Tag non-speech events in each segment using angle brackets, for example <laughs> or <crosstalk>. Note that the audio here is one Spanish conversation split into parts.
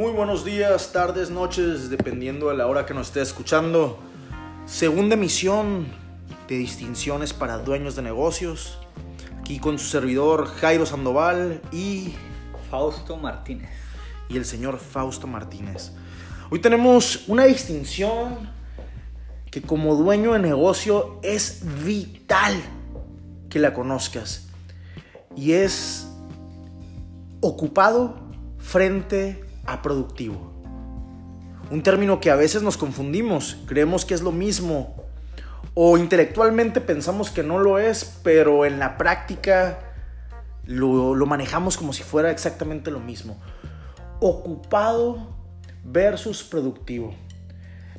Muy buenos días, tardes, noches, dependiendo de la hora que nos esté escuchando. Segunda emisión de distinciones para dueños de negocios. Aquí con su servidor Jairo Sandoval y, Fausto Martínez. y el señor Fausto Martínez. Hoy tenemos una distinción que como dueño de negocio es vital que la conozcas. Y es ocupado frente productivo. Un término que a veces nos confundimos, creemos que es lo mismo o intelectualmente pensamos que no lo es, pero en la práctica lo, manejamos como si fuera exactamente lo mismo. Ocupado versus productivo.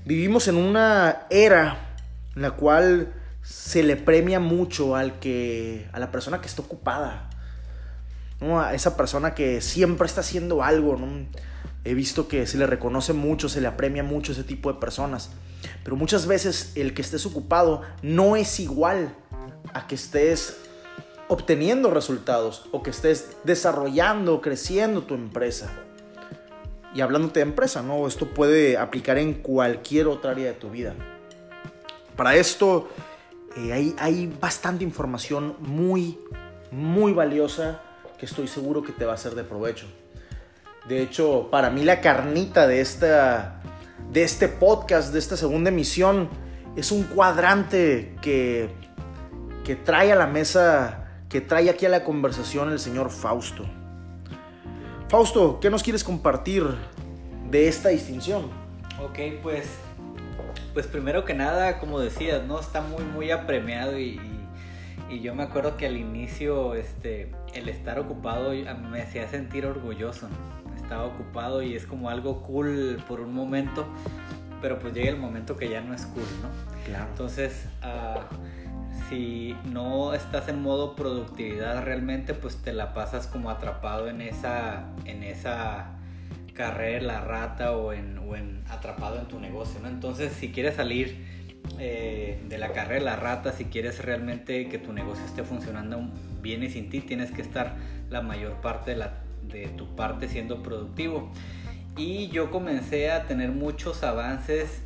Vivimos en una era en la cual se le premia mucho al que a la persona que está ocupada. A esa persona que siempre está haciendo algo, ¿no? He visto que se le reconoce mucho, se le apremia mucho ese tipo de personas. Pero muchas veces el que estés ocupado no es igual a que estés obteniendo resultados o que estés desarrollando, creciendo tu empresa. Y hablándote de empresa, ¿no? Esto puede aplicar en cualquier otra área de tu vida. Para esto eh, hay, hay bastante información muy, muy valiosa que estoy seguro que te va a ser de provecho. De hecho, para mí la carnita de, esta, de este podcast, de esta segunda emisión, es un cuadrante que, que trae a la mesa, que trae aquí a la conversación el señor Fausto. Fausto, ¿qué nos quieres compartir de esta distinción? Ok, pues, pues primero que nada, como decías, ¿no? Está muy, muy apremiado y, y, yo me acuerdo que al inicio, este, el estar ocupado me hacía sentir orgulloso. Estaba ocupado y es como algo cool por un momento, pero pues llega el momento que ya no es cool, ¿no? Claro. Entonces, ah, si no estás en modo productividad realmente, pues te la pasas como atrapado en esa, en esa carrera, la rata o en, o en atrapado en tu negocio, ¿no? Entonces, si quieres salir eh, de la carrera, la rata, si quieres realmente que tu negocio esté funcionando bien y sin ti, tienes que estar la mayor parte de, la, de tu parte siendo productivo. Y yo comencé a tener muchos avances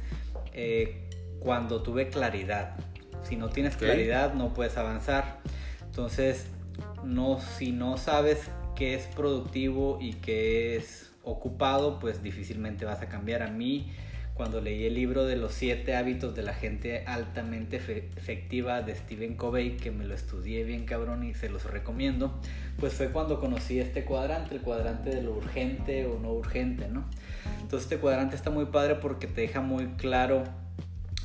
eh, cuando tuve claridad. Si no tienes claridad, no puedes avanzar. Entonces, no, si no sabes qué es productivo y qué es ocupado, pues difícilmente vas a cambiar. A mí, cuando leí el libro de los siete hábitos de la gente altamente efe- efectiva de Stephen Covey, que me lo estudié bien cabrón y se los recomiendo, pues fue cuando conocí este cuadrante, el cuadrante de lo urgente o no urgente, ¿no? Entonces este cuadrante está muy padre porque te deja muy claro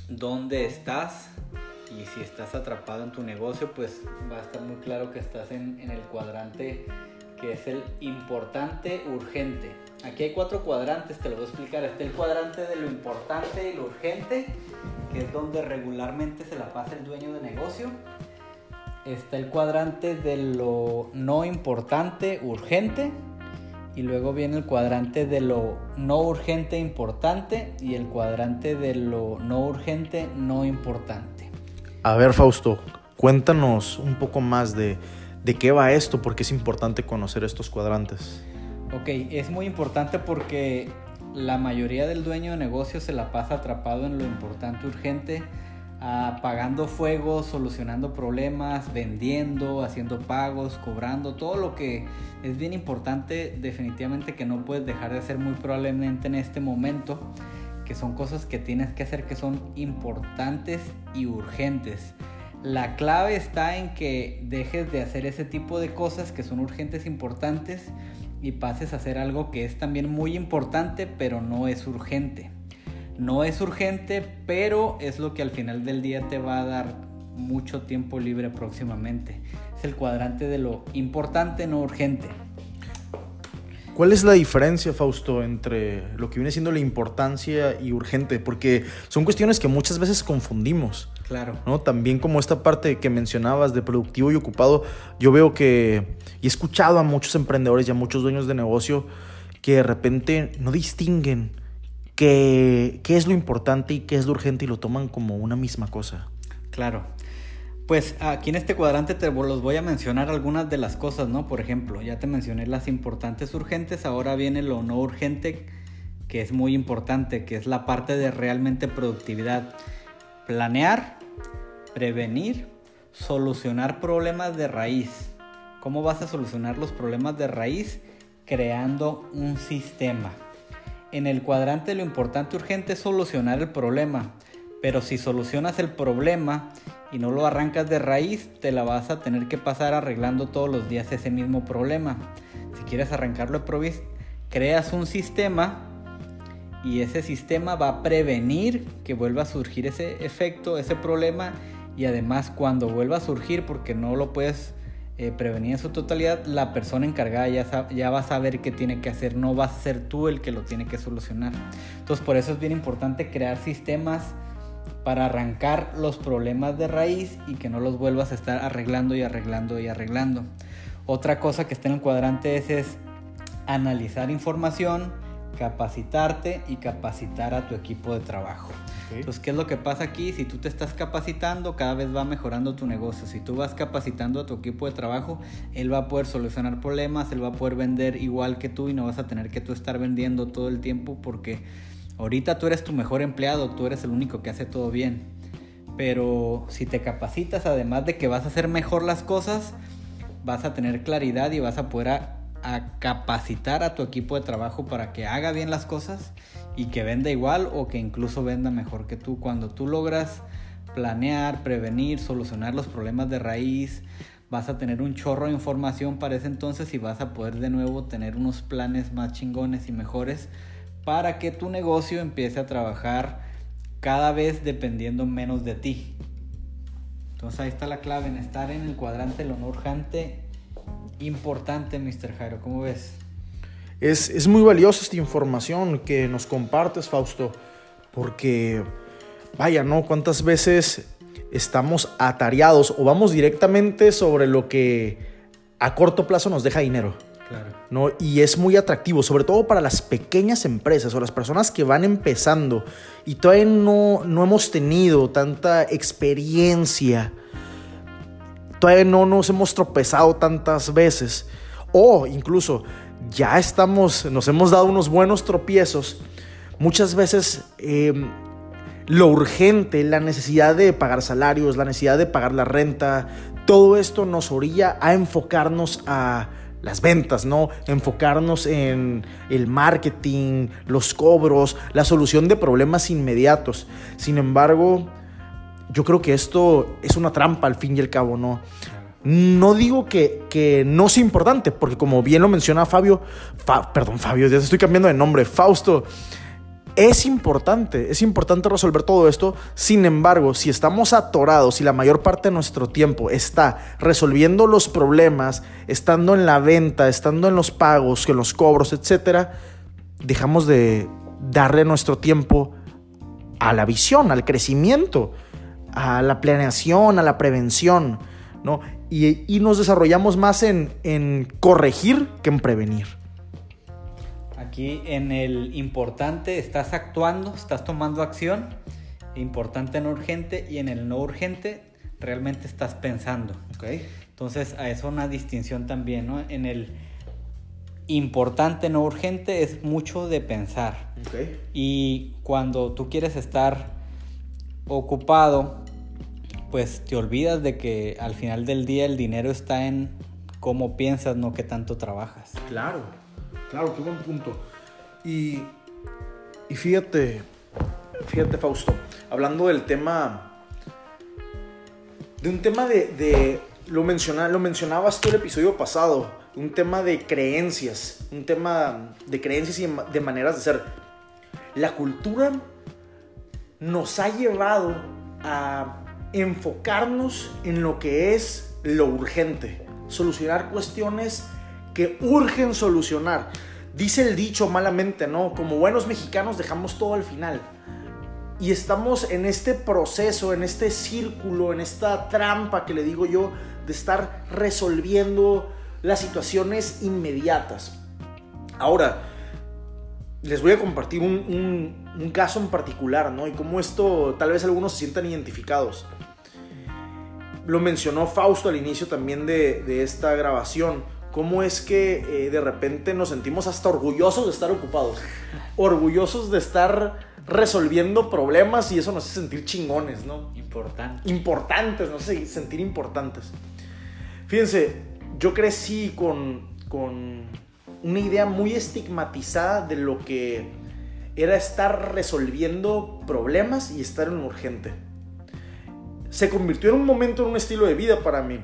dónde estás y si estás atrapado en tu negocio, pues va a estar muy claro que estás en el cuadrante que es el importante urgente. Aquí hay cuatro cuadrantes, te lo voy a explicar. Está el cuadrante de lo importante y lo urgente, que es donde regularmente se la pasa el dueño de negocio. Está el cuadrante de lo no importante, urgente. Y luego viene el cuadrante de lo no urgente, importante. Y el cuadrante de lo no urgente, no importante. A ver, Fausto, cuéntanos un poco más de, de qué va esto, porque es importante conocer estos cuadrantes. Ok, es muy importante porque la mayoría del dueño de negocio se la pasa atrapado en lo importante urgente, apagando fuegos, solucionando problemas, vendiendo, haciendo pagos, cobrando, todo lo que es bien importante definitivamente que no puedes dejar de hacer muy probablemente en este momento, que son cosas que tienes que hacer que son importantes y urgentes. La clave está en que dejes de hacer ese tipo de cosas que son urgentes e importantes y pases a hacer algo que es también muy importante, pero no es urgente. No es urgente, pero es lo que al final del día te va a dar mucho tiempo libre próximamente. Es el cuadrante de lo importante, no urgente. ¿Cuál es la diferencia, Fausto, entre lo que viene siendo la importancia y urgente? Porque son cuestiones que muchas veces confundimos. Claro. ¿no? También como esta parte que mencionabas de productivo y ocupado, yo veo que, y he escuchado a muchos emprendedores y a muchos dueños de negocio que de repente no distinguen qué, qué es lo importante y qué es lo urgente y lo toman como una misma cosa. Claro. Pues aquí en este cuadrante te los voy a mencionar algunas de las cosas, ¿no? Por ejemplo, ya te mencioné las importantes urgentes, ahora viene lo no urgente, que es muy importante, que es la parte de realmente productividad. Planear, prevenir, solucionar problemas de raíz. ¿Cómo vas a solucionar los problemas de raíz? Creando un sistema. En el cuadrante lo importante urgente es solucionar el problema, pero si solucionas el problema y no lo arrancas de raíz, te la vas a tener que pasar arreglando todos los días ese mismo problema. Si quieres arrancarlo de creas un sistema y ese sistema va a prevenir que vuelva a surgir ese efecto, ese problema y además cuando vuelva a surgir porque no lo puedes eh, prevenir en su totalidad, la persona encargada ya, ya va a saber qué tiene que hacer, no vas a ser tú el que lo tiene que solucionar. Entonces por eso es bien importante crear sistemas para arrancar los problemas de raíz y que no los vuelvas a estar arreglando y arreglando y arreglando. Otra cosa que está en el cuadrante es, es analizar información, capacitarte y capacitar a tu equipo de trabajo. Entonces, ¿qué es lo que pasa aquí? Si tú te estás capacitando, cada vez va mejorando tu negocio. Si tú vas capacitando a tu equipo de trabajo, él va a poder solucionar problemas, él va a poder vender igual que tú y no vas a tener que tú estar vendiendo todo el tiempo porque ahorita tú eres tu mejor empleado, tú eres el único que hace todo bien. Pero si te capacitas, además de que vas a hacer mejor las cosas, vas a tener claridad y vas a poder a capacitar a tu equipo de trabajo para que haga bien las cosas y que venda igual o que incluso venda mejor que tú. Cuando tú logras planear, prevenir, solucionar los problemas de raíz, vas a tener un chorro de información para ese entonces y vas a poder de nuevo tener unos planes más chingones y mejores para que tu negocio empiece a trabajar cada vez dependiendo menos de ti. Entonces ahí está la clave en estar en el cuadrante no urgente importante, Mr. Jairo. ¿Cómo ves? Es, muy valiosa esta información que nos compartes, Fausto, porque, vaya, ¿no? ¿Cuántas veces estamos atareados o vamos directamente sobre lo que a corto plazo nos deja dinero? Claro. ¿no? Y es muy atractivo, sobre todo para las pequeñas empresas o las personas que van empezando y todavía no, no hemos tenido tanta experiencia todavía no nos hemos tropezado tantas veces. O incluso ya estamos, nos hemos dado unos buenos tropiezos. Muchas veces em, lo urgente, la necesidad de pagar salarios, la necesidad de pagar la renta, todo esto nos orilla a enfocarnos a las ventas, ¿no? Enfocarnos en el marketing, los cobros, la solución de problemas inmediatos. Sin embargo, yo creo que esto es una trampa al fin y al cabo, ¿no? No digo que, que no sea importante, porque como bien lo menciona Fabio, perdón Fabio, ya estoy cambiando de nombre, Fausto, es importante, es importante resolver todo esto. Sin embargo, si estamos atorados y la mayor parte de nuestro tiempo está resolviendo los problemas, estando en la venta, estando en los pagos, en los cobros, etcétera, dejamos de darle nuestro tiempo a la visión, al crecimiento a la planeación, a la prevención, ¿no? Y, nos desarrollamos más en, corregir que en prevenir. Aquí en el importante estás actuando, estás tomando acción, importante no urgente, y en el no urgente realmente estás pensando. Okay. Entonces, a eso una distinción también, ¿no? En el importante no urgente es mucho de pensar. Okay. Y cuando tú quieres estar ocupado, pues te olvidas de que al final del día el dinero está en cómo piensas, no que tanto trabajas. Claro, claro, qué buen punto. Y, y fíjate, fíjate Fausto, hablando del tema, de un tema de, lo, menciona, lo mencionabas tú el episodio pasado, un tema de creencias, un tema de creencias y de maneras de ser. La cultura nos ha llevado a enfocarnos en lo que es lo urgente, solucionar cuestiones que urgen solucionar. Dice el dicho malamente, ¿no? Como buenos mexicanos dejamos todo al final. Y estamos en este proceso, en este círculo, en esta trampa que le digo yo, de estar resolviendo las situaciones inmediatas. Ahora, les voy a compartir un, caso en particular, ¿no? Y cómo esto tal vez algunos se sientan identificados. Lo mencionó Fausto al inicio también de, esta grabación, cómo es que eh, de repente nos sentimos hasta orgullosos de estar ocupados, orgullosos de estar resolviendo problemas y eso nos hace sentir chingones, ¿no? Importantes. Importantes, no sé, sentir importantes. Fíjense, yo crecí con, con una idea muy estigmatizada de lo que era estar resolviendo problemas y estar en un urgente. Se convirtió en un momento en un estilo de vida para mí.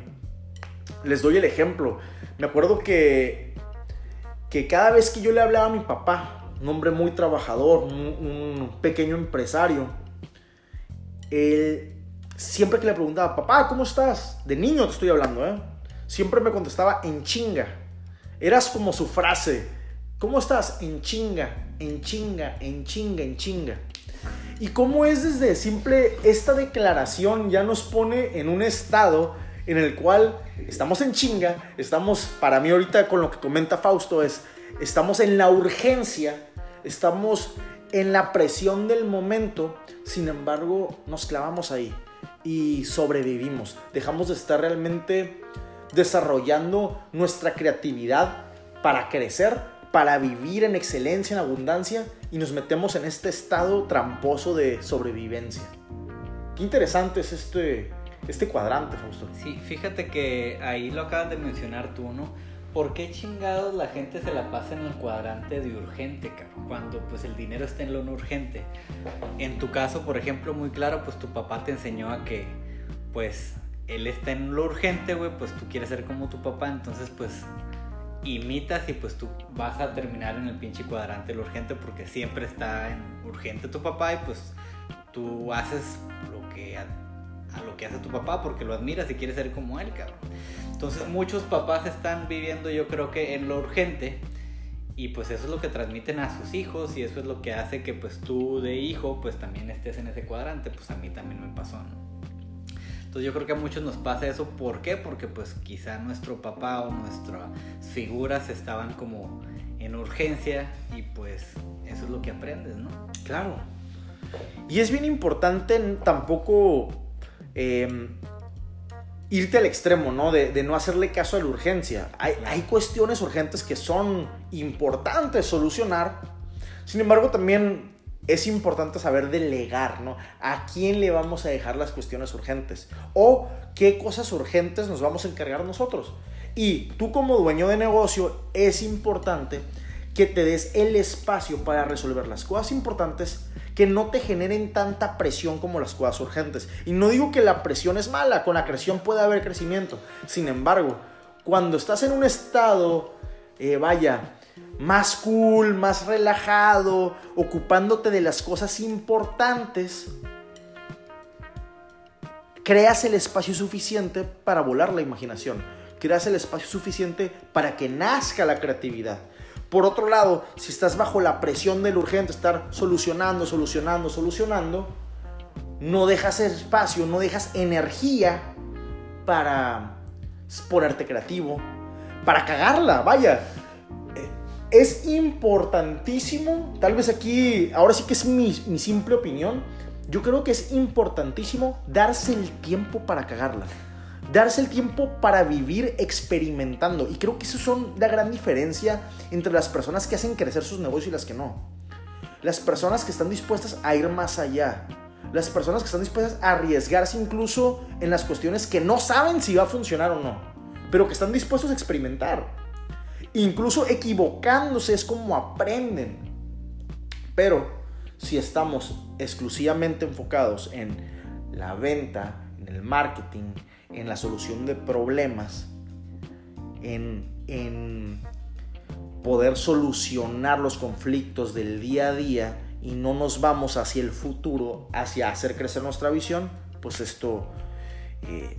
Les doy el ejemplo. Me acuerdo que, que cada vez que yo le hablaba a mi papá, un hombre muy trabajador, un, pequeño empresario, él siempre que le preguntaba, papá, ¿cómo estás? De niño te estoy hablando, ¿eh? Siempre me contestaba en chinga. Eras como su frase, ¿cómo estás? En chinga, en chinga, en chinga, en chinga. Y cómo es desde simple esta declaración ya nos pone en un estado en el cual estamos en chinga, estamos, para mí ahorita con lo que comenta Fausto es, estamos en la urgencia, estamos en la presión del momento, sin embargo nos clavamos ahí y sobrevivimos, dejamos de estar realmente desarrollando nuestra creatividad para crecer, para vivir en excelencia, en abundancia y nos metemos en este estado tramposo de sobrevivencia. Qué interesante es este, este cuadrante, Fausto. Sí, fíjate que ahí lo acabas de mencionar tú, ¿no? ¿Por qué chingados la gente se la pasa en el cuadrante de urgente, cabrón? Cuando pues el dinero está en lo no urgente. En tu caso, por ejemplo, muy claro, pues tu papá te enseñó a que pues él está en lo urgente, güey, pues tú quieres ser como tu papá, entonces pues imitas y pues tú vas a terminar en el pinche cuadrante lo urgente porque siempre está en urgente tu papá y pues tú haces lo que a lo que hace tu papá porque lo admiras y quieres ser como él, cabrón. Entonces muchos papás están viviendo yo creo que en lo urgente y pues eso es lo que transmiten a sus hijos y eso es lo que hace que pues tú de hijo pues también estés en ese cuadrante, pues a mí también me pasó. Entonces yo creo que a muchos nos pasa eso, ¿por qué? Porque pues quizá nuestro papá o nuestras figuras estaban como en urgencia y pues eso es lo que aprendes, ¿no? Claro. Y es bien importante tampoco Em, irte al extremo, ¿no? De, no hacerle caso a la urgencia. Hay, hay, cuestiones urgentes que son importantes solucionar. Sin embargo, también es importante saber delegar, ¿no? ¿A quién le vamos a dejar las cuestiones urgentes? O qué cosas urgentes nos vamos a encargar nosotros. Y tú como dueño de negocio es importante que te des el espacio para resolver las cosas importantes que no te generen tanta presión como las cosas urgentes. Y no digo que la presión es mala, con la presión puede haber crecimiento. Sin embargo, cuando estás en un estado, eh, vaya, más cool, más relajado, ocupándote de las cosas importantes, creas el espacio suficiente para volar la imaginación. Creas el espacio suficiente para que nazca la creatividad. Por otro lado, si estás bajo la presión del urgente, estar solucionando, solucionando, solucionando, no dejas espacio, no dejas energía para ponerte creativo, para cagarla, vaya. Es importantísimo, tal vez aquí, ahora sí que es mi, mi simple opinión, yo creo que es importantísimo darse el tiempo para cagarla darse el tiempo para vivir experimentando. Y creo que eso son la gran diferencia entre las personas que hacen crecer sus negocios y las que no. Las personas que están dispuestas a ir más allá. Las personas que están dispuestas a arriesgarse incluso en las cuestiones que no saben si va a funcionar o no. Pero que están dispuestos a experimentar. Incluso equivocándose es como aprenden. Pero si estamos exclusivamente enfocados en la venta, en el marketing, en la solución de problemas, en, en poder solucionar los conflictos del día a día y no nos vamos hacia el futuro, hacia hacer crecer nuestra visión, pues esto eh,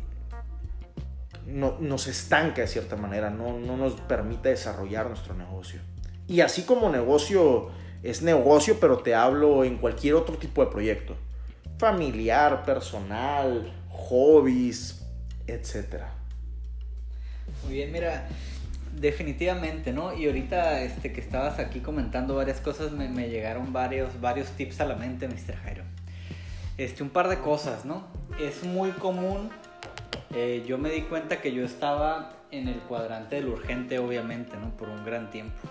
no, nos estanca de cierta manera, no, no nos permite desarrollar nuestro negocio. Y así como negocio es negocio, pero te hablo en cualquier otro tipo de proyecto. Familiar, personal, hobbies, etcétera. Muy bien, mira, definitivamente, ¿no? Y ahorita este, que estabas aquí comentando varias cosas, me, llegaron varios, varios tips a la mente, Mr. Jairo. Este, un par de cosas, ¿no? Es muy común Eh, yo me di cuenta que yo estaba en el cuadrante del urgente, obviamente, ¿no? Por un gran tiempo.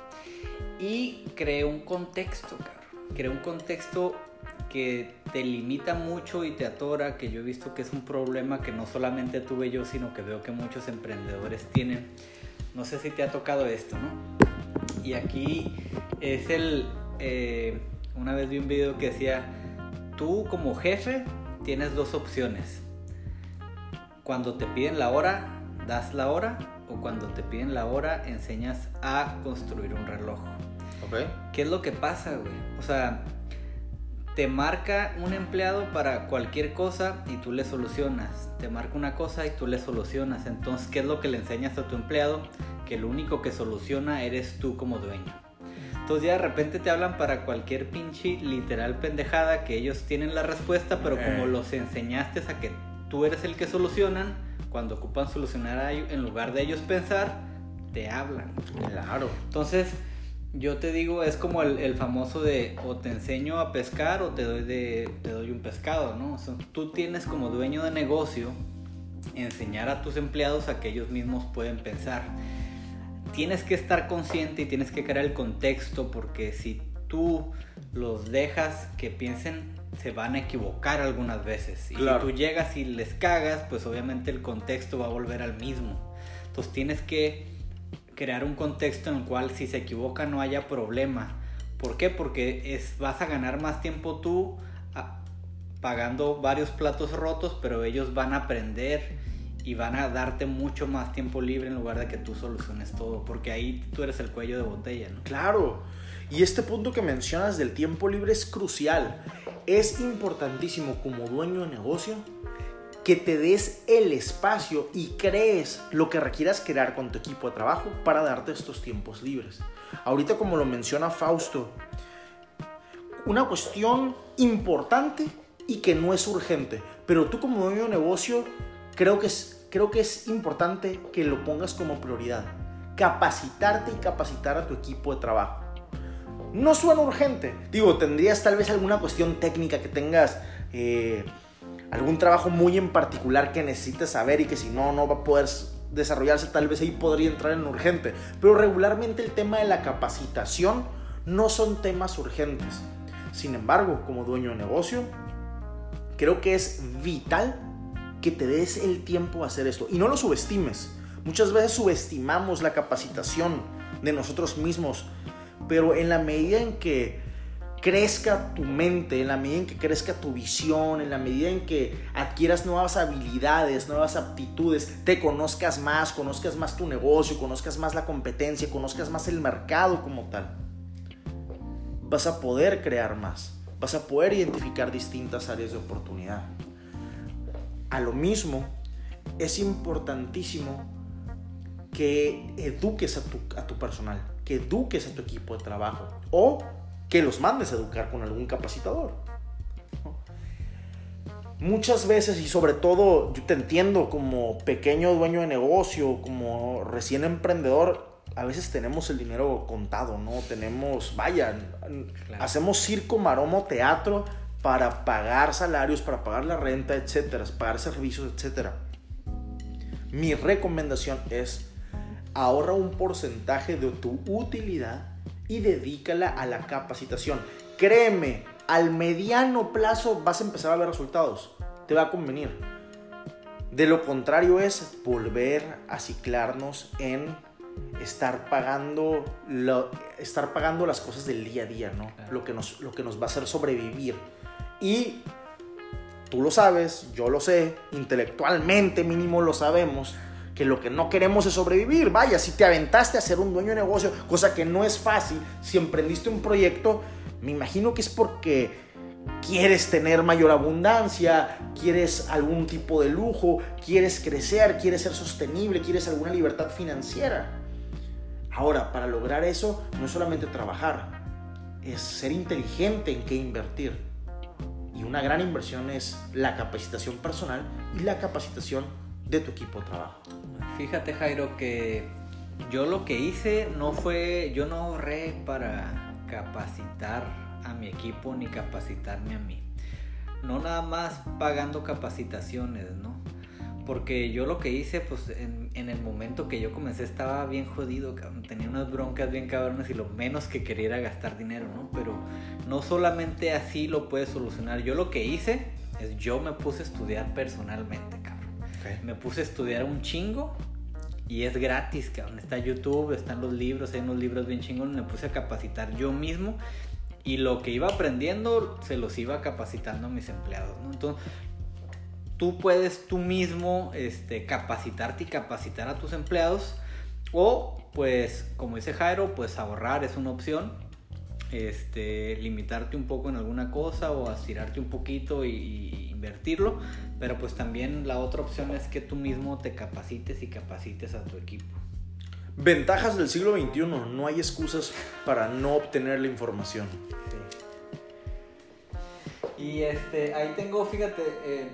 Y creé un contexto, cabrón. Creé un contexto que te limita mucho y te atora, que yo he visto que es un problema que no solamente tuve yo, sino que veo que muchos emprendedores tienen. No sé si te ha tocado esto, ¿no? Y aquí es el... Eh, una vez vi un video que decía, tú como jefe tienes dos opciones. Cuando te piden la hora, das la hora, o cuando te piden la hora, enseñas a construir un reloj. Ok. ¿Qué es lo que pasa, güey? O sea, te marca un empleado para cualquier cosa y tú le solucionas. Te marca una cosa y tú le solucionas. Entonces, ¿qué es lo que le enseñas a tu empleado? Que lo único que soluciona eres tú como dueño. Entonces ya de repente te hablan para cualquier pinche literal pendejada que ellos tienen la respuesta, pero como los enseñaste a que tú eres el que solucionan, cuando ocupan solucionar a ellos, en lugar de ellos pensar, te hablan. Claro. Entonces, yo te digo, es como el, el famoso de o te enseño a pescar o te doy, de, te doy un pescado, ¿no? O sea, tú tienes como dueño de negocio enseñar a tus empleados a que ellos mismos pueden pensar. Tienes que estar consciente y tienes que crear el contexto porque si tú los dejas que piensen, se van a equivocar algunas veces. Y Claro. si tú llegas y les cagas, pues obviamente el contexto va a volver al mismo. Entonces tienes que crear un contexto en el cual si se equivoca no haya problema. ¿Por qué? Porque es, vas a ganar más tiempo tú a- pagando varios platos rotos, pero ellos van a aprender y van a darte mucho más tiempo libre en lugar de que tú soluciones todo, porque ahí tú eres el cuello de botella, ¿no? Claro. Y este punto que mencionas del tiempo libre es crucial. Es importantísimo como dueño de negocio que te des el espacio y crees lo que requieras crear con tu equipo de trabajo para darte estos tiempos libres. Ahorita como lo menciona Fausto, una cuestión importante y que no es urgente, pero tú como dueño de negocio creo que es, creo que es importante que lo pongas como prioridad. Capacitarte y capacitar a tu equipo de trabajo. No suena urgente. Digo, tendrías tal vez alguna cuestión técnica que tengas, eh, algún trabajo muy en particular que necesites saber y que si no, no va a poder desarrollarse, tal vez ahí podría entrar en urgente. Pero regularmente el tema de la capacitación no son temas urgentes. Sin embargo, como dueño de negocio, creo que es vital que te des el tiempo a hacer esto y no lo subestimes. Muchas veces subestimamos la capacitación de nosotros mismos, pero en la medida en que crezca tu mente, en la medida en que crezca tu visión, en la medida en que adquieras nuevas habilidades, nuevas aptitudes, te conozcas más, conozcas más tu negocio, conozcas más la competencia, conozcas más el mercado como tal, vas a poder crear más, vas a poder identificar distintas áreas de oportunidad. A lo mismo, es importantísimo que eduques a tu, a tu personal, que eduques a tu equipo de trabajo o que los mandes a educar con algún capacitador. Muchas veces y sobre todo yo te entiendo como pequeño dueño de negocio, como recién emprendedor, a veces tenemos el dinero contado, ¿no? Tenemos, vaya, Claro. hacemos circo, maromo, teatro para pagar salarios, para pagar la renta, etcétera, pagar servicios, etcétera. Mi recomendación es ahorra un porcentaje de tu utilidad y dedícala a la capacitación. Créeme, al mediano plazo vas a empezar a ver resultados. Te va a convenir. De lo contrario es volver a ciclarnos en estar pagando, lo- estar pagando las cosas del día a día, ¿no? Lo, que nos, lo que nos va a hacer sobrevivir. Y tú lo sabes, yo lo sé, intelectualmente mínimo lo sabemos, que lo que no queremos es sobrevivir. Vaya, si te aventaste a ser un dueño de negocio, cosa que no es fácil, si emprendiste un proyecto, me imagino que es porque quieres tener mayor abundancia, quieres algún tipo de lujo, quieres crecer, quieres ser sostenible, quieres alguna libertad financiera. Ahora, para lograr eso, no es solamente trabajar, es ser inteligente en qué invertir. Y una gran inversión es la capacitación personal y la capacitación de tu equipo de trabajo. Fíjate Jairo que yo lo que hice no fue, yo no ahorré para capacitar a mi equipo ni capacitarme a mí. No nada más pagando capacitaciones, ¿no? porque yo lo que hice, pues en, en, el momento que yo comencé estaba bien jodido. Tenía unas broncas bien cabronas y lo menos que quería era gastar dinero, ¿no? Pero no solamente así lo puedes solucionar. Yo lo que hice es yo me puse a estudiar personalmente, Me puse a estudiar un chingo y es gratis, cabrón. Está YouTube, están los libros, hay unos libros bien chingones. Me puse a capacitar yo mismo y lo que iba aprendiendo se los iba capacitando a mis empleados. Entonces, tú puedes tú mismo este, capacitarte y capacitar a tus empleados o pues como dice Jairo pues ahorrar es una opción este, limitarte un poco en alguna cosa o estirarte un poquito y, invertirlo pero pues también la otra opción es que tú mismo te capacites y capacites a tu equipo Ventajas del siglo XXI, no hay excusas para no obtener la información. Sí. Y este, ahí tengo, fíjate, eh,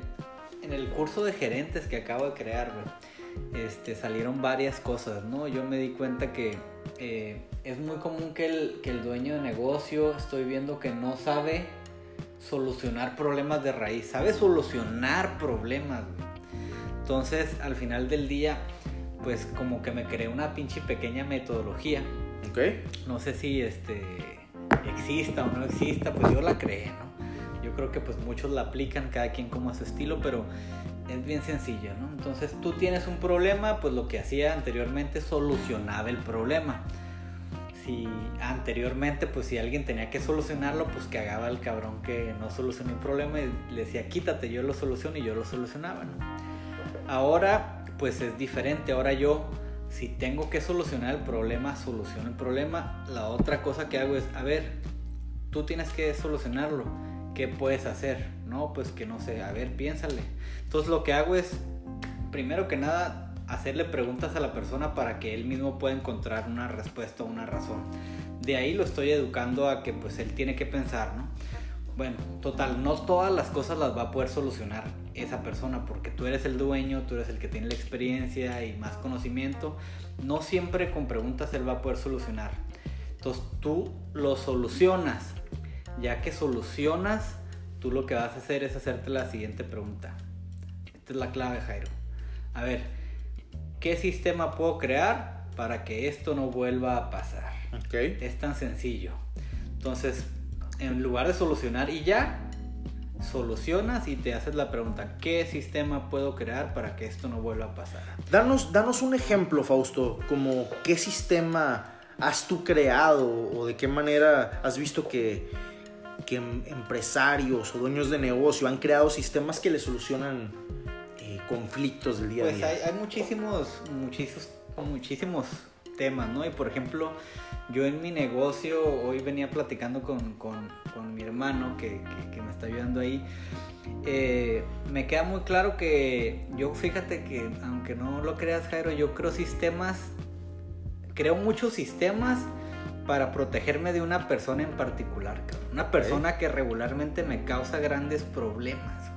en el curso de gerentes que acabo de crear, este, salieron varias cosas, ¿no? Yo me di cuenta que eh, es muy común que el, que el dueño de negocio, estoy viendo que no sabe solucionar problemas de raíz, sabe solucionar problemas. Entonces, al final del día, pues como que me creé una pinche pequeña metodología. Ok. No sé si este exista o no exista, pues yo la creé, ¿no? Yo creo que pues muchos la aplican, cada quien como a su estilo, pero es bien sencilla, ¿no? Entonces tú tienes un problema, pues lo que hacía anteriormente solucionaba el problema. Si anteriormente, pues si alguien tenía que solucionarlo, pues que hagaba el cabrón que no solucionó el problema y le decía, quítate, yo lo soluciono y yo lo solucionaba, ¿no? Ahora, pues es diferente, ahora yo, si tengo que solucionar el problema, soluciono el problema. La otra cosa que hago es, a ver, tú tienes que solucionarlo ¿qué puedes hacer? No, pues que no sé, a ver, piénsale. Entonces lo que hago es, primero que nada, hacerle preguntas a la persona para que él mismo pueda encontrar una respuesta o una razón. De ahí lo estoy educando a que pues él tiene que pensar, ¿no? Bueno, total, no todas las cosas las va a poder solucionar esa persona porque tú eres el dueño, tú eres el que tiene la experiencia y más conocimiento. No siempre con preguntas él va a poder solucionar. Entonces tú lo solucionas ya que solucionas, tú lo que vas a hacer es hacerte la siguiente pregunta. Esta es la clave, Jairo. A ver, ¿qué sistema puedo crear para que esto no vuelva a pasar? Okay. Es tan sencillo. Entonces, en lugar de solucionar y ya, solucionas y te haces la pregunta, ¿qué sistema puedo crear para que esto no vuelva a pasar? Danos, danos un ejemplo, Fausto, como qué sistema has tú creado o de qué manera has visto que que em, empresarios o dueños de negocio han creado sistemas que le solucionan eh, conflictos del día a pues día. Hay, hay, muchísimos, muchísimos, muchísimos temas, ¿no? Y por ejemplo, yo en mi negocio, hoy venía platicando con, con, con mi hermano que, que, que, me está ayudando ahí. Eh, me queda muy claro que yo, fíjate que, aunque no lo creas, Jairo, yo creo sistemas, creo muchos sistemas para protegerme de una persona en particular, Una persona que regularmente me causa grandes problemas.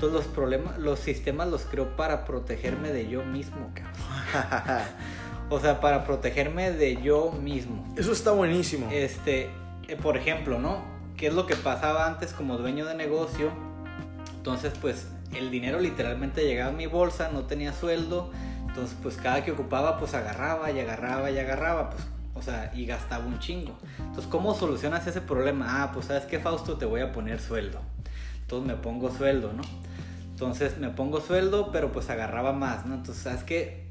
Todos los problemas, los sistemas los creo para protegerme de yo mismo, cabrón. <laughs> o sea, para protegerme de yo mismo. Eso está buenísimo. Este, eh, por ejemplo, ¿no? ¿Qué es lo que pasaba antes como dueño de negocio? Entonces, pues el dinero literalmente llegaba a mi bolsa, no tenía sueldo. Entonces, pues cada que ocupaba, pues agarraba y agarraba y agarraba. Pues o sea, y gastaba un chingo. Entonces, ¿cómo solucionas ese problema? Ah, pues sabes qué, Fausto, te voy a poner sueldo. Entonces me pongo sueldo, ¿no? Entonces me pongo sueldo, pero pues agarraba más, ¿no? Entonces, ¿sabes qué?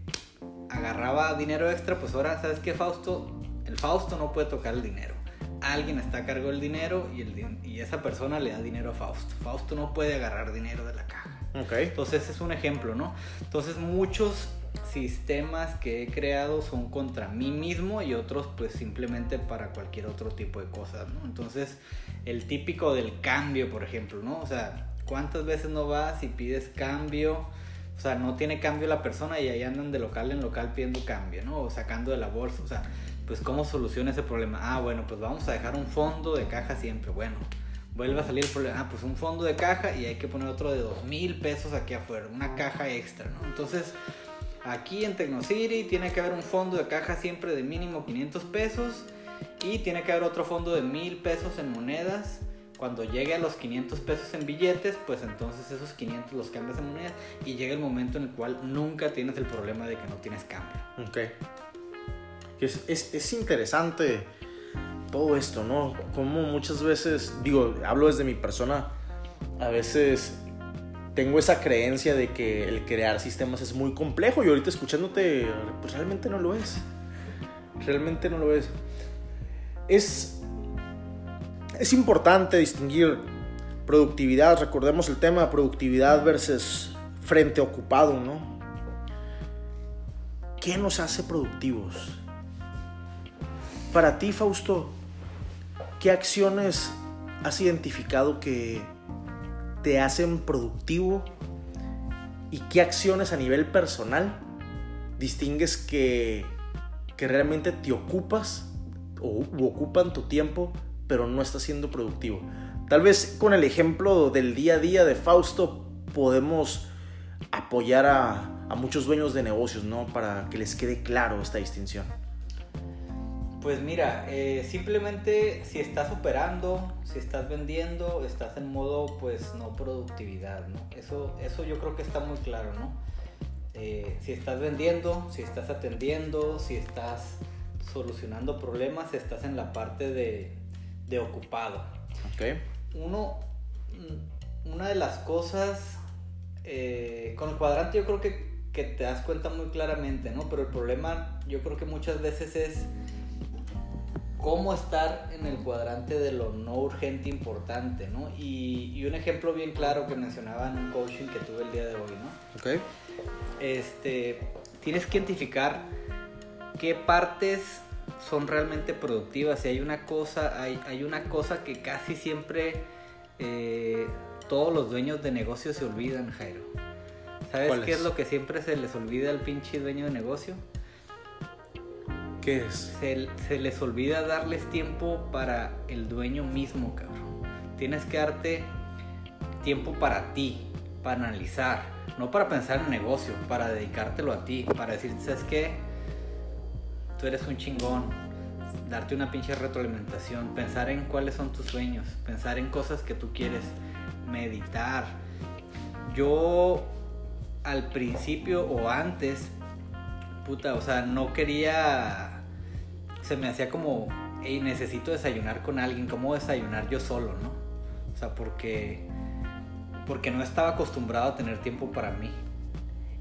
Agarraba dinero extra, pues ahora, ¿sabes qué, Fausto? El Fausto no puede tocar el dinero. Alguien está a cargo del dinero y, el, y esa persona le da dinero a Fausto. Fausto no puede agarrar dinero de la caja. Ok. Entonces es un ejemplo, ¿no? Entonces muchos sistemas que he creado son contra mí mismo y otros pues simplemente para cualquier otro tipo de cosas, ¿no? Entonces, el típico del cambio, por ejemplo, ¿no? O sea, ¿cuántas veces no vas y pides cambio? O sea, no tiene cambio la persona y ahí andan de local en local pidiendo cambio, ¿no? O sacando de la bolsa, o sea, pues ¿cómo soluciona ese problema? Ah, bueno, pues vamos a dejar un fondo de caja siempre, bueno. Vuelve a salir el problema, ah, pues un fondo de caja y hay que poner otro de dos mil pesos aquí afuera, una caja extra, ¿no? Entonces, Aquí en Tecnocity tiene que haber un fondo de caja siempre de mínimo 500 pesos y tiene que haber otro fondo de 1000 pesos en monedas Cuando llegue a los 500 pesos en billetes, pues entonces esos 500 los cambias en monedas y llega el momento en el cual nunca tienes el problema de que no tienes cambio. Ok. Es, es, es interesante todo esto, ¿no? Como muchas veces, digo, hablo desde mi persona, a veces tengo esa creencia de que el crear sistemas es muy complejo y ahorita escuchándote, pues realmente no lo es. Realmente no lo es. Es, es importante distinguir productividad, recordemos el tema, productividad versus frente ocupado, ¿no? ¿Qué nos hace productivos? Para ti, Fausto, ¿qué acciones has identificado que te hacen productivo y qué acciones a nivel personal distingues que, que realmente te ocupas o ocupan tu tiempo, pero no estás siendo productivo. Tal vez con el ejemplo del día a día de Fausto podemos apoyar a, a muchos dueños de negocios, ¿no? Para que les quede claro esta distinción. Pues mira, eh, simplemente si estás operando, si estás vendiendo, estás en modo pues no productividad, ¿no? Eso, eso yo creo que está muy claro, ¿no? Eh, si estás vendiendo, si estás atendiendo, si estás solucionando problemas, estás en la parte de, de ocupado. Ok. Uno, mm, una de las cosas, eh, con el cuadrante yo creo que, que te das cuenta muy claramente, ¿no? Pero el problema yo creo que muchas veces es cómo estar en el cuadrante de lo no urgente importante, ¿no? Y, y, un ejemplo bien claro que mencionaba en un coaching que tuve el día de hoy, ¿no? Ok. Este, tienes que identificar qué partes son realmente productivas. Y hay una cosa, hay, hay una cosa que casi siempre eh, todos los dueños de negocio se olvidan, Jairo. ¿Sabes qué es? es lo que siempre se les olvida al pinche dueño de negocio? ¿Qué es? Se, les olvida darles tiempo para el dueño mismo, cabrón. Tienes que darte tiempo para ti, para analizar, no para pensar en negocio, para dedicártelo a ti, para decir, ¿sabes qué? Tú eres un chingón. Darte una pinche retroalimentación, pensar en cuáles son tus sueños, pensar en cosas que tú quieres, meditar. Yo al principio o antes puta, o sea, no quería, se me hacía como, hey, necesito desayunar con alguien, ¿cómo desayunar yo solo, no? O sea, porque, porque no estaba acostumbrado a tener tiempo para mí.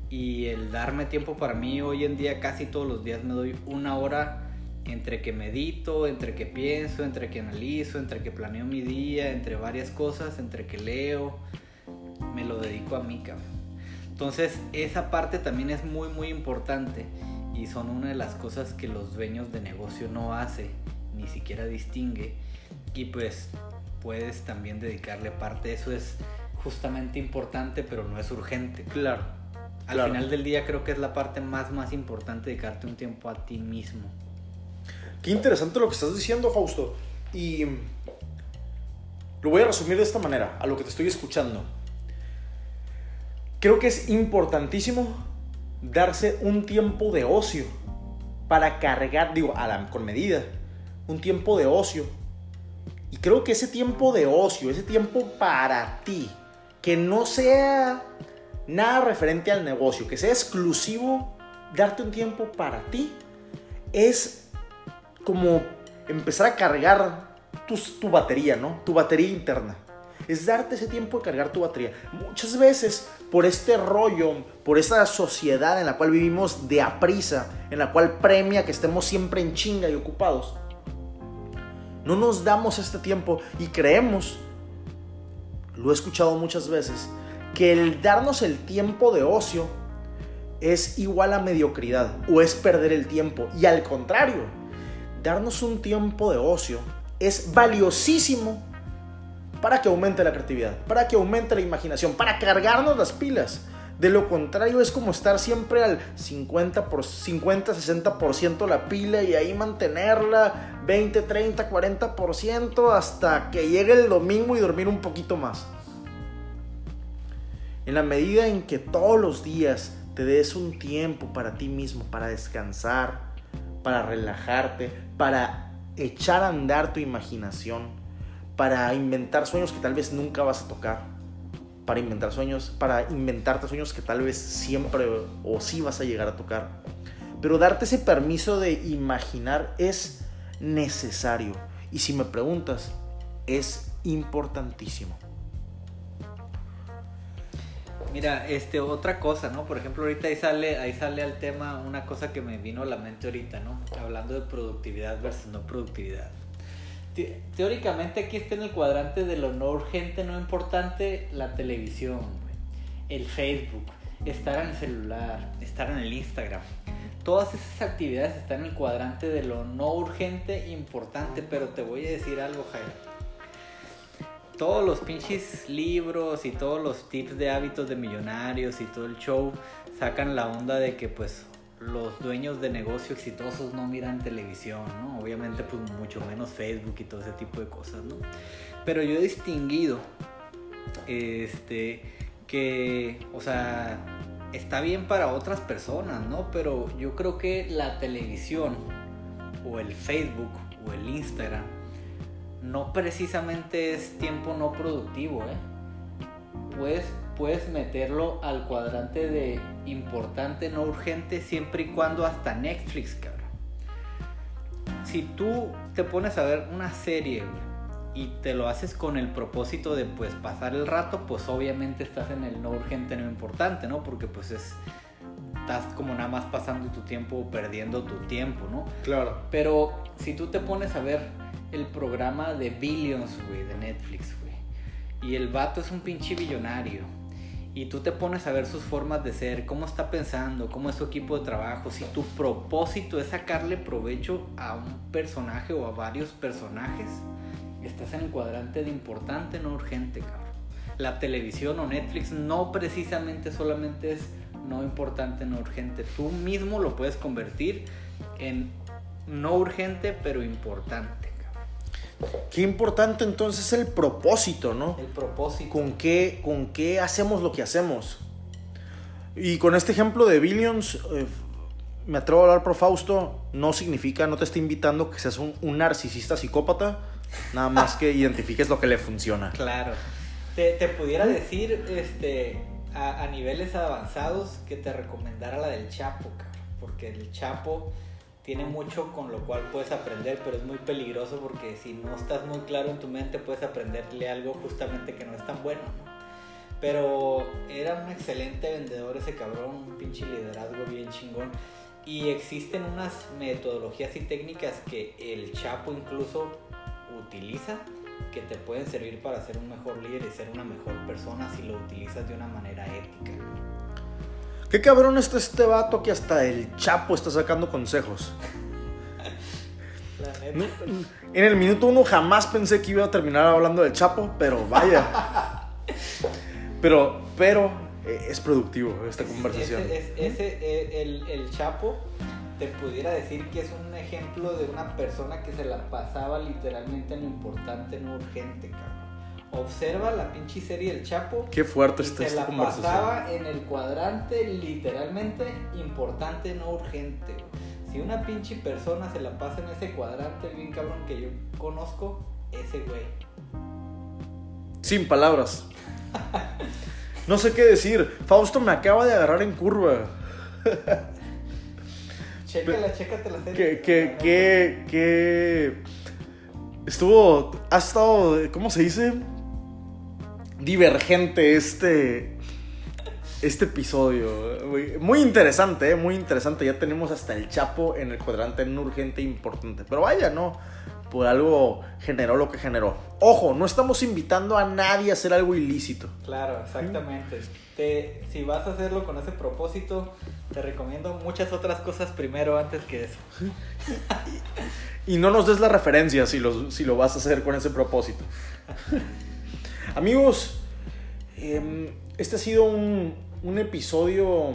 Y el darme tiempo para mí hoy en día, casi todos los días me doy una hora entre que medito, entre que pienso, entre que analizo, entre que planeo mi día, entre varias cosas, entre que leo, me lo dedico a mí, cabrón. Entonces esa parte también es muy muy importante y son una de las cosas que los dueños de negocio no hace, ni siquiera distingue y pues puedes también dedicarle parte, eso es justamente importante pero no es urgente. Claro. Al claro. final del día creo que es la parte más más importante dedicarte un tiempo a ti mismo. Qué interesante lo que estás diciendo, Fausto. Y lo voy a resumir de esta manera, a lo que te estoy escuchando creo que es importantísimo darse un tiempo de ocio para cargar, digo, a la, con medida, un tiempo de ocio. Y creo que ese tiempo de ocio, ese tiempo para ti, que no sea nada referente al negocio, que sea exclusivo, darte un tiempo para ti, es como empezar a cargar tu, tu batería, ¿no? Tu batería interna es darte ese tiempo de cargar tu batería. Muchas veces por este rollo, por esta sociedad en la cual vivimos de a prisa, en la cual premia que estemos siempre en chinga y ocupados, no nos damos este tiempo y creemos, lo he escuchado muchas veces, que el darnos el tiempo de ocio es igual a mediocridad o es perder el tiempo. Y al contrario, darnos un tiempo de ocio es valiosísimo para que aumente la creatividad, para que aumente la imaginación, para cargarnos las pilas. De lo contrario es como estar siempre al 50, por, 50 60% la pila y ahí mantenerla 20, 30, 40% hasta que llegue el domingo y dormir un poquito más. En la medida en que todos los días te des un tiempo para ti mismo, para descansar, para relajarte, para echar a andar tu imaginación, para inventar sueños que tal vez nunca vas a tocar, para inventar sueños, para inventarte sueños que tal vez siempre o sí vas a llegar a tocar. Pero darte ese permiso de imaginar es necesario. Y si me preguntas, es importantísimo. Mira, este, otra cosa, ¿no? Por ejemplo, ahorita ahí sale, ahí sale al tema una cosa que me vino a la mente ahorita, ¿no? Hablando de productividad versus no productividad. Teóricamente aquí está en el cuadrante de lo no urgente, no importante, la televisión, el Facebook, estar en el celular, estar en el Instagram. Todas esas actividades están en el cuadrante de lo no urgente, importante, pero te voy a decir algo, Jaime todos los pinches libros y todos los tips de hábitos de millonarios y todo el show sacan la onda de que pues los dueños de negocio exitosos no miran televisión, ¿no? Obviamente pues mucho menos Facebook y todo ese tipo de cosas, ¿no? Pero yo he distinguido este que, o sea, está bien para otras personas, ¿no? Pero yo creo que la televisión o el Facebook o el Instagram no precisamente es tiempo no productivo, ¿eh? Puedes, puedes meterlo al cuadrante de importante, no urgente, siempre y cuando hasta Netflix, cabrón. Si tú te pones a ver una serie y te lo haces con el propósito de pues pasar el rato, pues obviamente estás en el no urgente, no importante, ¿no? Porque pues es estás como nada más pasando tu tiempo perdiendo tu tiempo, ¿no? Claro. Pero si tú te pones a ver el programa de Billions, güey, de Netflix, güey. Y el vato es un pinche billonario. Y tú te pones a ver sus formas de ser, cómo está pensando, cómo es su equipo de trabajo. Si tu propósito es sacarle provecho a un personaje o a varios personajes, estás en el cuadrante de importante, no urgente, cabrón. La televisión o Netflix no precisamente solamente es no importante, no urgente. Tú mismo lo puedes convertir en no urgente, pero importante. Qué importante entonces el propósito, ¿no? El propósito. ¿Con qué, con qué hacemos lo que hacemos? Y con este ejemplo de Billions, eh, me atrevo a hablar por Fausto, no significa, no te está invitando que seas un, narcisista psicópata, nada más que identifiques lo que le funciona. Claro. Te, pudiera decir este, a, a, niveles avanzados que te recomendara la del Chapo, porque el Chapo tiene mucho con lo cual puedes aprender, pero es muy peligroso porque si no estás muy claro en tu mente puedes aprenderle algo justamente que no es tan bueno. Pero era un excelente vendedor ese cabrón, un pinche liderazgo bien chingón. Y existen unas metodologías y técnicas que el Chapo incluso utiliza que te pueden servir para ser un mejor líder y ser una mejor persona si lo utilizas de una manera ética. Qué cabrón está este vato que hasta el Chapo está sacando consejos. En el minuto uno jamás pensé que iba a terminar hablando del Chapo, pero vaya. Pero, pero eh, es productivo esta conversación. Ese, eh, el, el Chapo te pudiera decir que es un ejemplo de una persona que se la pasaba literalmente en lo importante, no urgente, cabrón observa la pinche serie El Chapo. Qué fuerte está esta la pasaba en el cuadrante literalmente importante, no urgente. Si una pinche persona se la pasa en ese cuadrante bien cabrón que yo conozco, ese güey. Sin palabras. <laughs> no sé qué decir. Fausto me acaba de agarrar en curva. Chécala, chécate la serie. Que, que, que, Estuvo. Ha estado. ¿Cómo se dice? Divergente este, este episodio. Muy interesante, ¿eh? muy interesante. Ya tenemos hasta el Chapo en el cuadrante en urgente importante. Pero vaya, ¿no? Por algo generó lo que generó. Ojo, no estamos invitando a nadie a hacer algo ilícito. Claro, exactamente. si vas a hacerlo con ese propósito, te recomiendo muchas otras cosas primero antes que eso. y no nos des la referencia si si lo vas a hacer con ese propósito. <laughs> Amigos, em, este ha sido un, episodio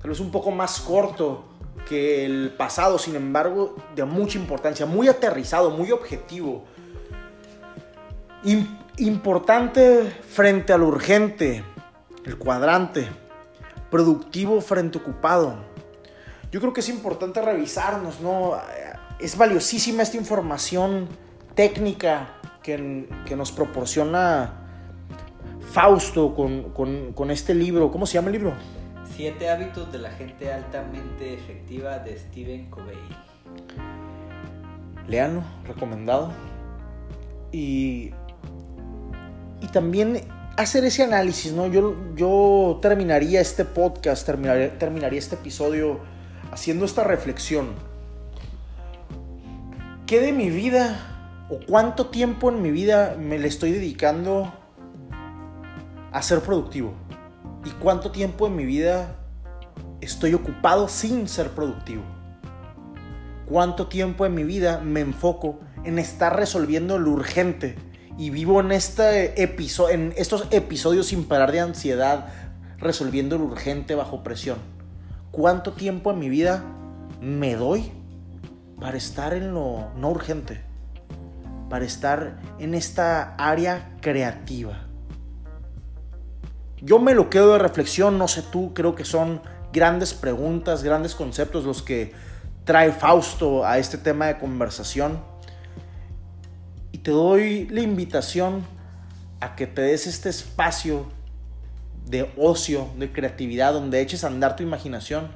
tal vez un poco más corto que el pasado, sin embargo, de mucha importancia, muy aterrizado, muy objetivo. importante frente al urgente, el cuadrante, productivo frente ocupado. Yo creo que es importante revisarnos, ¿no? Es valiosísima esta información técnica que, que nos proporciona Fausto con, con, con, este libro. ¿Cómo se llama el libro? Siete hábitos de la gente altamente efectiva de Stephen Covey. Leanlo, recomendado. Y, y también hacer ese análisis, ¿no? Yo, yo terminaría este podcast, terminaría, terminaría este episodio haciendo esta reflexión. ¿Qué de mi vida o cuánto tiempo en mi vida me le estoy dedicando a ser productivo? ¿Y cuánto tiempo en mi vida estoy ocupado sin ser productivo? ¿Cuánto tiempo en mi vida me enfoco en estar resolviendo lo urgente? Y vivo en, este episodio, en estos episodios sin parar de ansiedad, resolviendo lo urgente bajo presión. ¿Cuánto tiempo en mi vida me doy para estar en lo no urgente? Para estar en esta área creativa. Yo me lo quedo de reflexión, no sé tú, creo que son grandes preguntas, grandes conceptos los que trae Fausto a este tema de conversación. Y te doy la invitación a que te des este espacio de ocio, de creatividad, donde eches a andar tu imaginación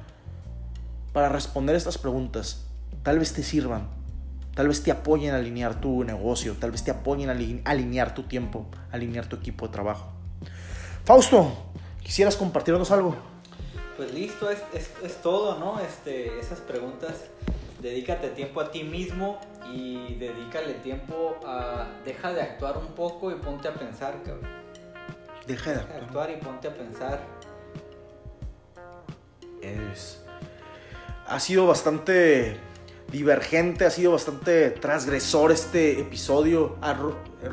para responder estas preguntas. Tal vez te sirvan, tal vez te apoyen a alinear tu negocio, tal vez te apoyen a alinear tu tiempo, a alinear tu equipo de trabajo. Fausto, ¿quisieras compartirnos algo? Pues listo, es, es, todo, ¿no? Este, esas preguntas, dedícate tiempo a ti mismo y dedícale tiempo a... Deja de actuar un poco y ponte a pensar, cabrón. Deja de actuar. y ponte a pensar. Es. Ha sido bastante divergente, ha sido bastante transgresor este episodio.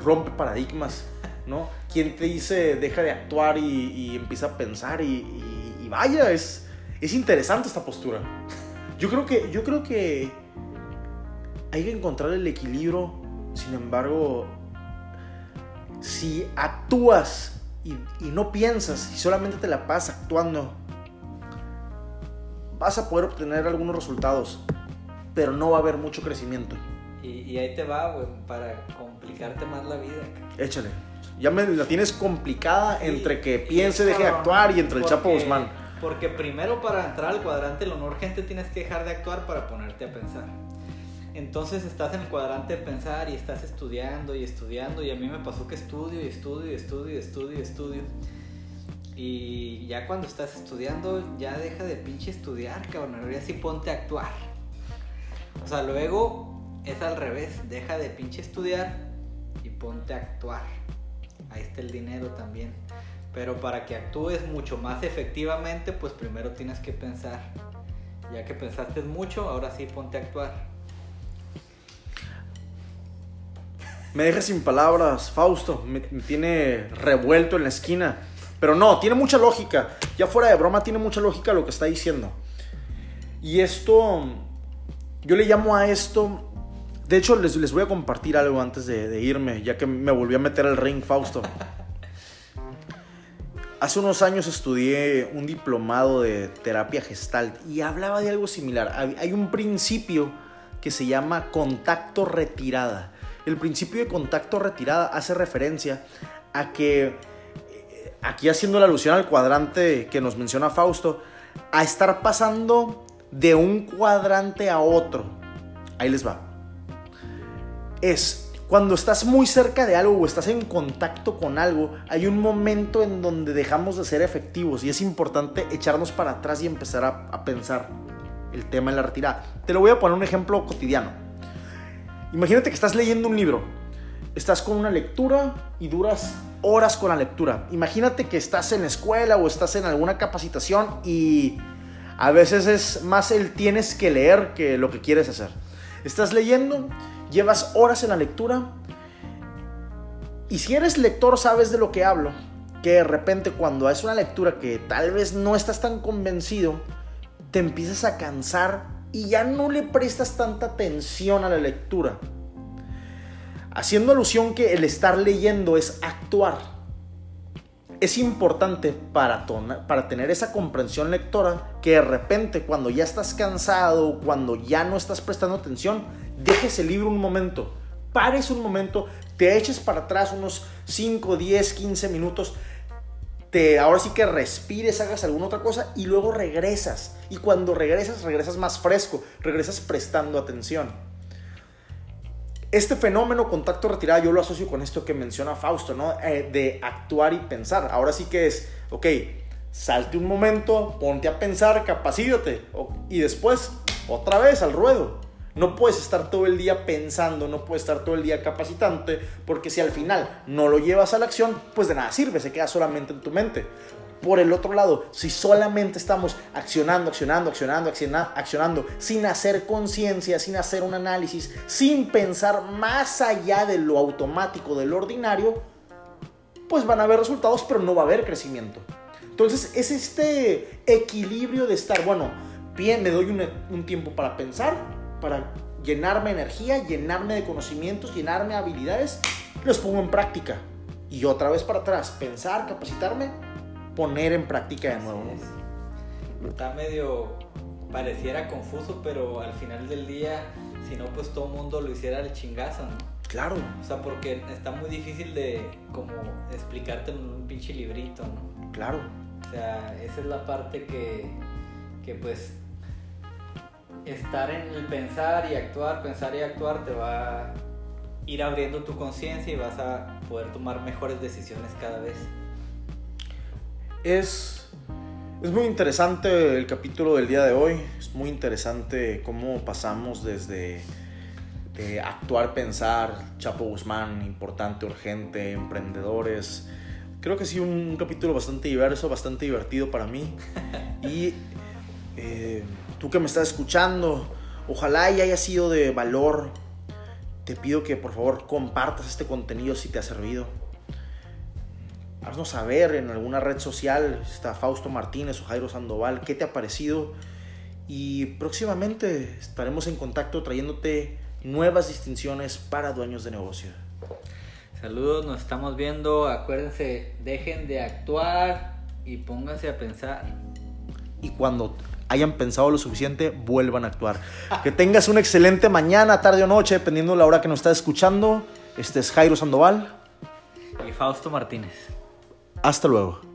Rompe paradigmas, ¿no? Quien te dice deja de actuar y, empieza a pensar y, vaya, es, es interesante esta postura. Yo creo que, yo creo que hay que encontrar el equilibrio. Sin embargo, si actúas y, no piensas y solamente te la pasas actuando, vas a poder obtener algunos resultados, pero no va a haber mucho crecimiento. Y, ahí te va, güey, para complicarte más la vida. Échale. Ya me la tienes complicada entre que piense, deje de actuar y entre el Chapo Guzmán. Porque primero para entrar al cuadrante lo no urgente tienes que dejar de actuar para ponerte a pensar. Entonces estás en el cuadrante de pensar y estás estudiando y estudiando y a mí me pasó que estudio y estudio y estudio y estudio y estudio. Y ya cuando estás estudiando ya deja de pinche estudiar, cabrón, ahora sí ponte a actuar. O sea, luego es al revés, deja de pinche estudiar y ponte a actuar. Ahí está el dinero también. Pero para que actúes mucho más efectivamente, pues primero tienes que pensar. Ya que pensaste mucho, ahora sí ponte a actuar. Me deja sin palabras, Fausto. Me, tiene revuelto en la esquina. Pero no, tiene mucha lógica. Ya fuera de broma, tiene mucha lógica lo que está diciendo. Y esto, yo le llamo a esto. De hecho, les, les voy a compartir algo antes de, irme, ya que me volví a meter al ring, Fausto. Hace unos años estudié un diplomado de terapia gestalt y hablaba de algo similar. Hay un principio que se llama contacto retirada. El principio de contacto retirada hace referencia a que, eh, aquí haciendo la alusión al cuadrante que nos menciona Fausto, a estar pasando de un cuadrante a otro. Ahí les va. Es cuando estás muy cerca de algo o estás en contacto con algo, hay un momento en donde dejamos de ser efectivos y es importante echarnos para atrás y empezar a, pensar el tema de la retirada. Te lo voy a poner un ejemplo cotidiano. Imagínate que estás leyendo un libro, estás con una lectura y duras horas con la lectura. Imagínate que estás en la escuela o estás en alguna capacitación y a veces es más el tienes que leer que lo que quieres hacer. Estás leyendo, llevas horas en la lectura y si eres lector sabes de lo que hablo. Que de repente cuando es una lectura que tal vez no estás tan convencido, te empiezas a cansar y ya no le prestas tanta atención a la lectura. Haciendo alusión que el estar leyendo es actuar. Es importante para, para tener esa comprensión lectora que de repente cuando ya estás cansado, cuando ya no estás prestando atención, dejes el libro un momento, pares un momento, te eches para atrás unos 5, 10, 15 minutos, te, ahora sí que respires, hagas alguna otra cosa y luego regresas. Y cuando regresas, regresas más fresco, regresas prestando atención. Este fenómeno contacto retirada yo lo asocio con esto que menciona Fausto, ¿no? Eh, de actuar y pensar. Ahora sí que es, ok, salte un momento, ponte a pensar, capacítate y después otra vez al ruedo. No puedes estar todo el día pensando, no puedes estar todo el día capacitante, porque si al final no lo llevas a la acción, pues de nada sirve, se queda solamente en tu mente. Por el otro lado, si solamente estamos accionando, accionando, accionando, accionando, sin hacer conciencia, sin hacer un análisis, sin pensar más allá de lo automático, de lo ordinario, pues van a haber resultados, pero no va a haber crecimiento. Entonces es este equilibrio de estar, bueno, bien, me doy un tiempo para pensar, para llenarme energía, llenarme de conocimientos, llenarme de habilidades, los pongo en práctica. Y otra vez para atrás, pensar, capacitarme, poner en práctica de nuevo. Está medio, pareciera confuso, pero al final del día, si no, pues todo el mundo lo hiciera al chingazo, ¿no? Claro. O sea, porque está muy difícil de como explicarte en un pinche librito, ¿no? Claro. O sea, esa es la parte que, que pues estar en el pensar y actuar, pensar y actuar te va a ir abriendo tu conciencia y vas a poder tomar mejores decisiones cada vez. Es, es muy interesante el capítulo del día de hoy, es muy interesante cómo pasamos desde actuar, pensar, Chapo Guzmán, importante, urgente, emprendedores. Creo que sí, un, capítulo bastante diverso, bastante divertido para mí. <laughs> Y eh, tú que me estás escuchando, ojalá y haya sido de valor. Te pido que por favor compartas este contenido si te ha servido. Haznos saber en alguna red social, está Fausto Martínez o Jairo Sandoval, qué te ha parecido. Y próximamente estaremos en contacto trayéndote nuevas distinciones para dueños de negocio. Saludos, nos estamos viendo. Acuérdense, dejen de actuar y pónganse a pensar. Y cuando hayan pensado lo suficiente, vuelvan a actuar. Que tengas una excelente mañana, tarde o noche, dependiendo de la hora que nos estás escuchando. Este es Jairo Sandoval. Y Fausto Martínez. Hasta luego.